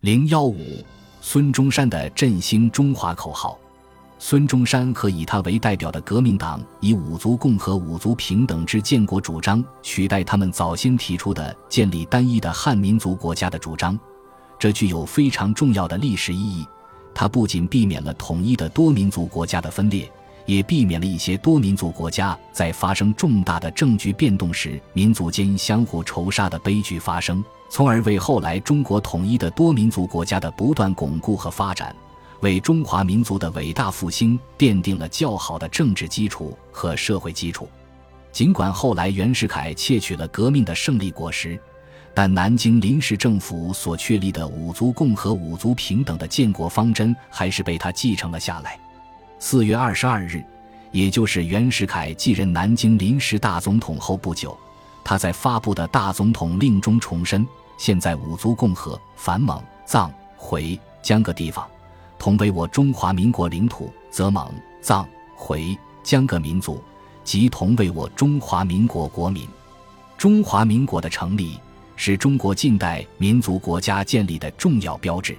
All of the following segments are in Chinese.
零幺五，孙中山的振兴中华口号。孙中山和以他为代表的革命党，以五族共和、五族平等之建国主张取代他们早先提出的建立单一的汉民族国家的主张，这具有非常重要的历史意义。它不仅避免了统一的多民族国家的分裂，也避免了一些多民族国家在发生重大的政局变动时，民族间相互仇杀的悲剧发生，从而为后来中国统一的多民族国家的不断巩固和发展。为中华民族的伟大复兴奠定了较好的政治基础和社会基础。尽管后来袁世凯窃取了革命的胜利果实，但南京临时政府所确立的五族共和、五族平等的建国方针还是被他继承了下来。四月二十二日，也就是袁世凯继任南京临时大总统后不久，他在发布的大总统令中重申：现在五族共和、反蒙、藏、回、江各地方。同为我中华民国领土，则蒙、藏、回、江各民族，即同为我中华民国国民。中华民国的成立是中国近代民族国家建立的重要标志。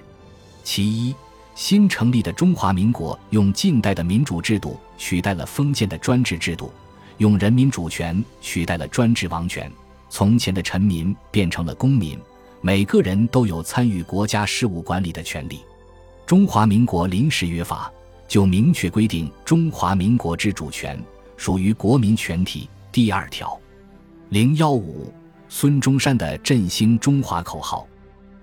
其一，新成立的中华民国用近代的民主制度取代了封建的专制制度，用人民主权取代了专制王权。从前的臣民变成了公民，每个人都有参与国家事务管理的权利。中华民国临时约法就明确规定，中华民国之主权属于国民全体。第二条，零幺五，孙中山的振兴中华口号。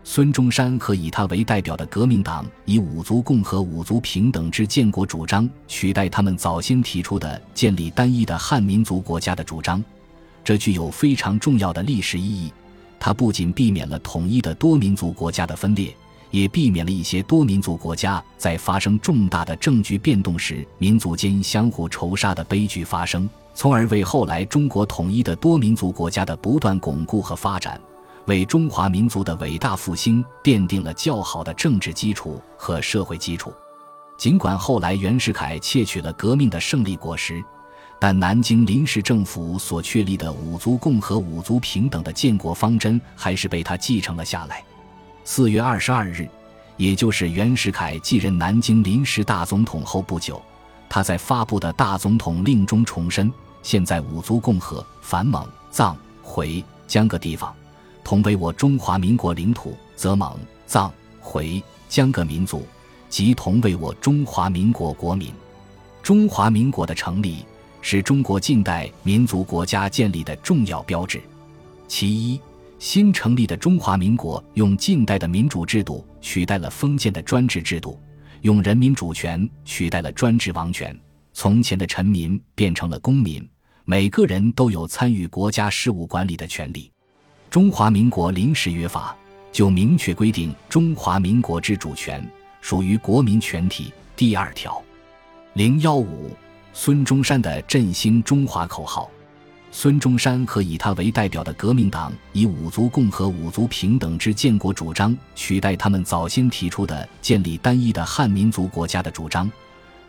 孙中山和以他为代表的革命党，以五族共和、五族平等之建国主张取代他们早先提出的建立单一的汉民族国家的主张，这具有非常重要的历史意义。它不仅避免了统一的多民族国家的分裂。也避免了一些多民族国家在发生重大的政局变动时，民族间相互仇杀的悲剧发生，从而为后来中国统一的多民族国家的不断巩固和发展，为中华民族的伟大复兴奠定了较好的政治基础和社会基础。尽管后来袁世凯窃取了革命的胜利果实，但南京临时政府所确立的五族共和、五族平等的建国方针还是被他继承了下来。四月二十二日，也就是袁世凯继任南京临时大总统后不久，他在发布的大总统令中重申：现在五族共和、反蒙、藏、回、江各地方，同为我中华民国领土，则蒙、藏、回、江各民族，即同为我中华民国国民。中华民国的成立是中国近代民族国家建立的重要标志。其一。新成立的中华民国用近代的民主制度取代了封建的专制制度，用人民主权取代了专制王权。从前的臣民变成了公民，每个人都有参与国家事务管理的权利。中华民国临时约法就明确规定，中华民国之主权属于国民全体。第二条，零幺五，孙中山的振兴中华口号。孙中山和以他为代表的革命党，以五族共和、五族平等之建国主张取代他们早先提出的建立单一的汉民族国家的主张，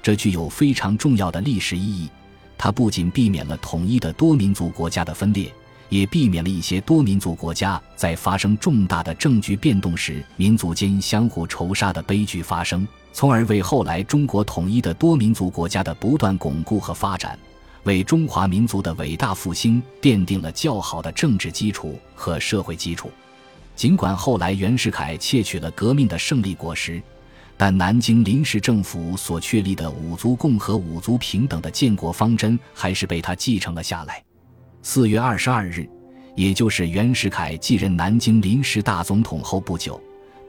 这具有非常重要的历史意义。它不仅避免了统一的多民族国家的分裂，也避免了一些多民族国家在发生重大的政局变动时，民族间相互仇杀的悲剧发生，从而为后来中国统一的多民族国家的不断巩固和发展。为中华民族的伟大复兴奠定了较好的政治基础和社会基础。尽管后来袁世凯窃取了革命的胜利果实，但南京临时政府所确立的五族共和、五族平等的建国方针还是被他继承了下来。四月二十二日，也就是袁世凯继任南京临时大总统后不久，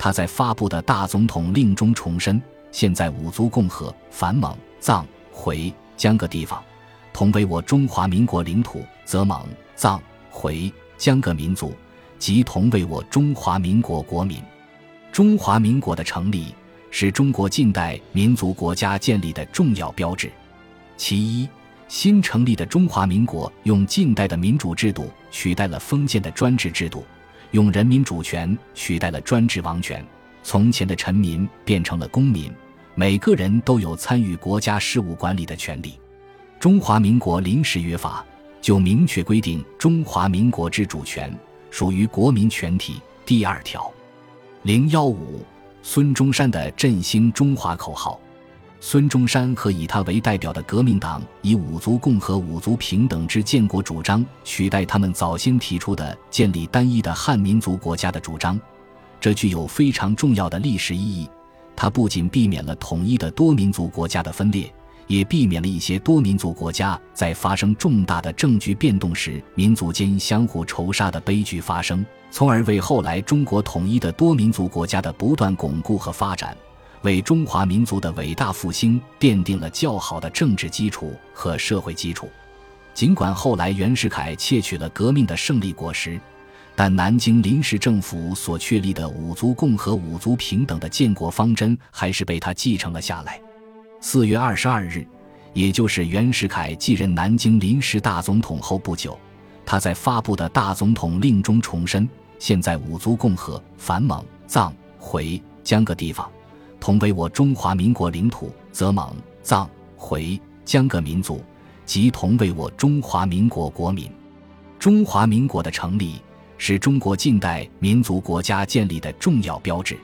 他在发布的大总统令中重申：现在五族共和、反蒙、藏、回、江各地方。同为我中华民国领土，则蒙、藏、回、江各民族，即同为我中华民国国民。中华民国的成立是中国近代民族国家建立的重要标志。其一，新成立的中华民国用近代的民主制度取代了封建的专制制度，用人民主权取代了专制王权。从前的臣民变成了公民，每个人都有参与国家事务管理的权利。中华民国临时约法就明确规定，中华民国之主权属于国民全体。第二条，零幺五，孙中山的振兴中华口号。孙中山和以他为代表的革命党，以五族共和、五族平等之建国主张，取代他们早先提出的建立单一的汉民族国家的主张。这具有非常重要的历史意义。它不仅避免了统一的多民族国家的分裂，也避免了一些多民族国家在发生重大的政局变动时，民族间相互仇杀的悲剧发生，从而为后来中国统一的多民族国家的不断巩固和发展。为中华民族的伟大复兴奠定了较好的政治基础和社会基础。尽管后来袁世凯窃取了革命的胜利果实，但南京临时政府所确立的五族共和、五族平等的建国方针还是被他继承了下来。四月二十二日，也就是袁世凯继任南京临时大总统后不久，他在发布的大总统令中重申：现在五族共和、反蒙、藏、回、江各地方。同为我中华民国领土，则蒙、藏、回、江各民族，即同为我中华民国国民。中华民国的成立是中国近代民族国家建立的重要标志。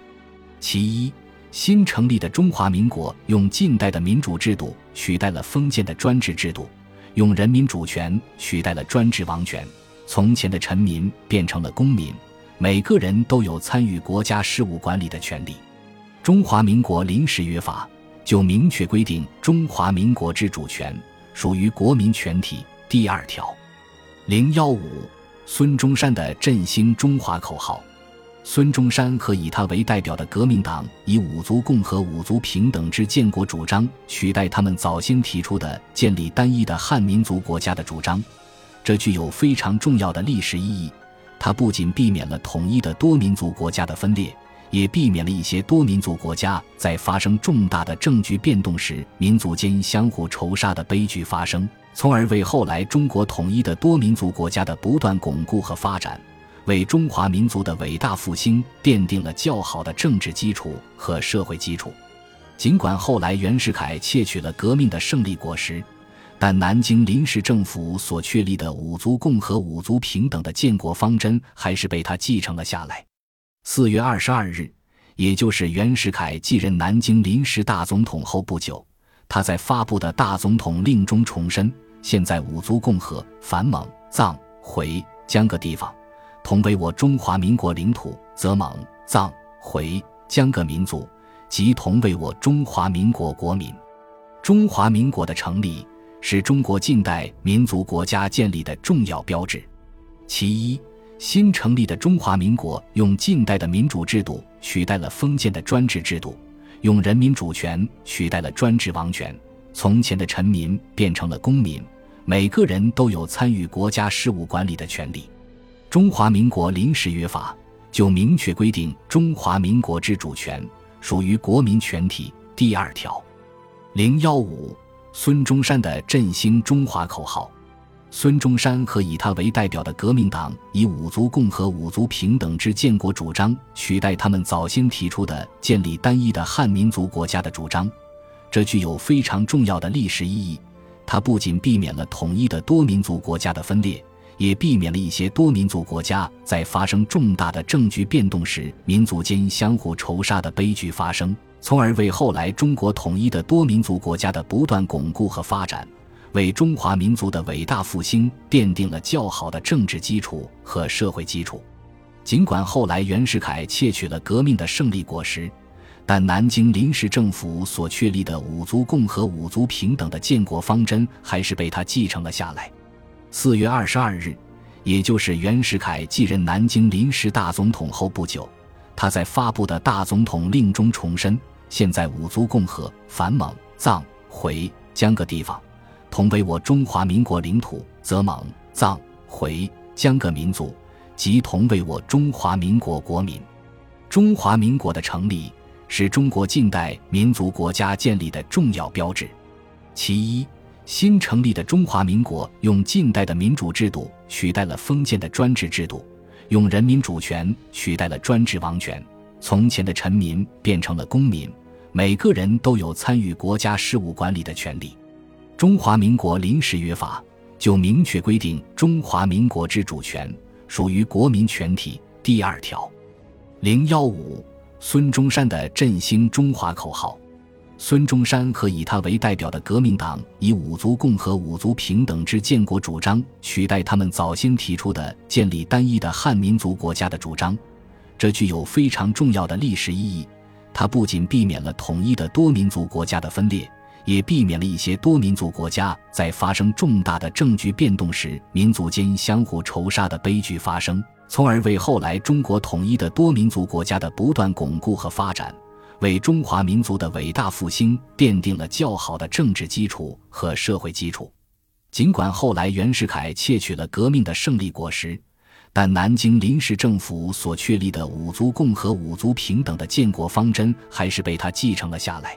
其一，新成立的中华民国用近代的民主制度取代了封建的专制制度，用人民主权取代了专制王权。从前的臣民变成了公民，每个人都有参与国家事务管理的权利。中华民国临时约法就明确规定，中华民国之主权属于国民全体。第二条，零幺五，孙中山的振兴中华口号。孙中山和以他为代表的革命党，以五族共和、五族平等之建国主张，取代他们早先提出的建立单一的汉民族国家的主张。这具有非常重要的历史意义。它不仅避免了统一的多民族国家的分裂。也避免了一些多民族国家在发生重大的政局变动时，民族间相互仇杀的悲剧发生，从而为后来中国统一的多民族国家的不断巩固和发展，为中华民族的伟大复兴奠定了较好的政治基础和社会基础。尽管后来袁世凯窃取了革命的胜利果实，但南京临时政府所确立的五族共和、五族平等的建国方针还是被他继承了下来。四月二十二日，也就是袁世凯继任南京临时大总统后不久，他在发布的大总统令中重申：现在五族共和、反蒙、藏、回、江各地方，同为我中华民国领土，则蒙、藏、回、江各民族，即同为我中华民国国民。中华民国的成立是中国近代民族国家建立的重要标志。其一。新成立的中华民国用近代的民主制度取代了封建的专制制度，用人民主权取代了专制王权。从前的臣民变成了公民，每个人都有参与国家事务管理的权利。中华民国临时约法就明确规定，中华民国之主权属于国民全体。第二条，零幺五，孙中山的振兴中华口号。孙中山和以他为代表的革命党，以五族共和、五族平等之建国主张，取代他们早先提出的建立单一的汉民族国家的主张。这具有非常重要的历史意义。它不仅避免了统一的多民族国家的分裂，也避免了一些多民族国家在发生重大的政局变动时，民族间相互仇杀的悲剧发生，从而为后来中国统一的多民族国家的不断巩固和发展。为中华民族的伟大复兴奠定了较好的政治基础和社会基础。尽管后来袁世凯窃取了革命的胜利果实，但南京临时政府所确立的五族共和、五族平等的建国方针还是被他继承了下来。四月二十二日，也就是袁世凯继任南京临时大总统后不久，他在发布的大总统令中重申：现在五族共和、反蒙、藏、回、江各地方。同为我中华民国领土，则蒙、藏、回、江各民族，即同为我中华民国国民。中华民国的成立是中国近代民族国家建立的重要标志。其一，新成立的中华民国用近代的民主制度取代了封建的专制制度，用人民主权取代了专制王权。从前的臣民变成了公民，每个人都有参与国家事务管理的权利。中华民国临时约法就明确规定，中华民国之主权属于国民全体。第二条，零幺五，孙中山的振兴中华口号。孙中山和以他为代表的革命党，以五族共和、五族平等之建国主张，取代他们早先提出的建立单一的汉民族国家的主张。这具有非常重要的历史意义。它不仅避免了统一的多民族国家的分裂，也避免了一些多民族国家在发生重大的政局变动时，民族间相互仇杀的悲剧发生，从而为后来中国统一的多民族国家的不断巩固和发展，为中华民族的伟大复兴奠定了较好的政治基础和社会基础。尽管后来袁世凯窃取了革命的胜利果实。但南京临时政府所确立的五族共和、五族平等的建国方针，还是被他继承了下来。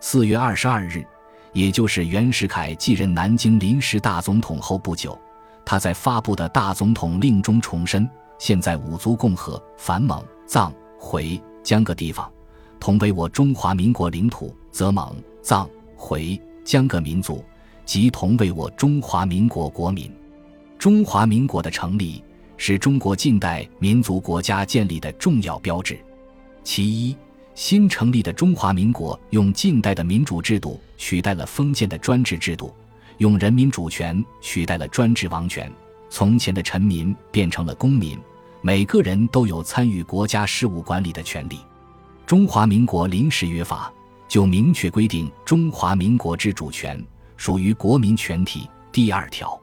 四月二十二日，也就是袁世凯继任南京临时大总统后不久，他在发布的大总统令中重申：现在五族共和、反蒙、藏、回、江各地方同为我中华民国领土，则蒙、藏、回、江各民族即同为我中华民国国民。中华民国的成立。是中国近代民族国家建立的重要标志。其一，新成立的中华民国用近代的民主制度取代了封建的专制制度，用人民主权取代了专制王权。从前的臣民变成了公民，每个人都有参与国家事务管理的权利。中华民国临时约法就明确规定中华民国之主权属于国民全体。第二条。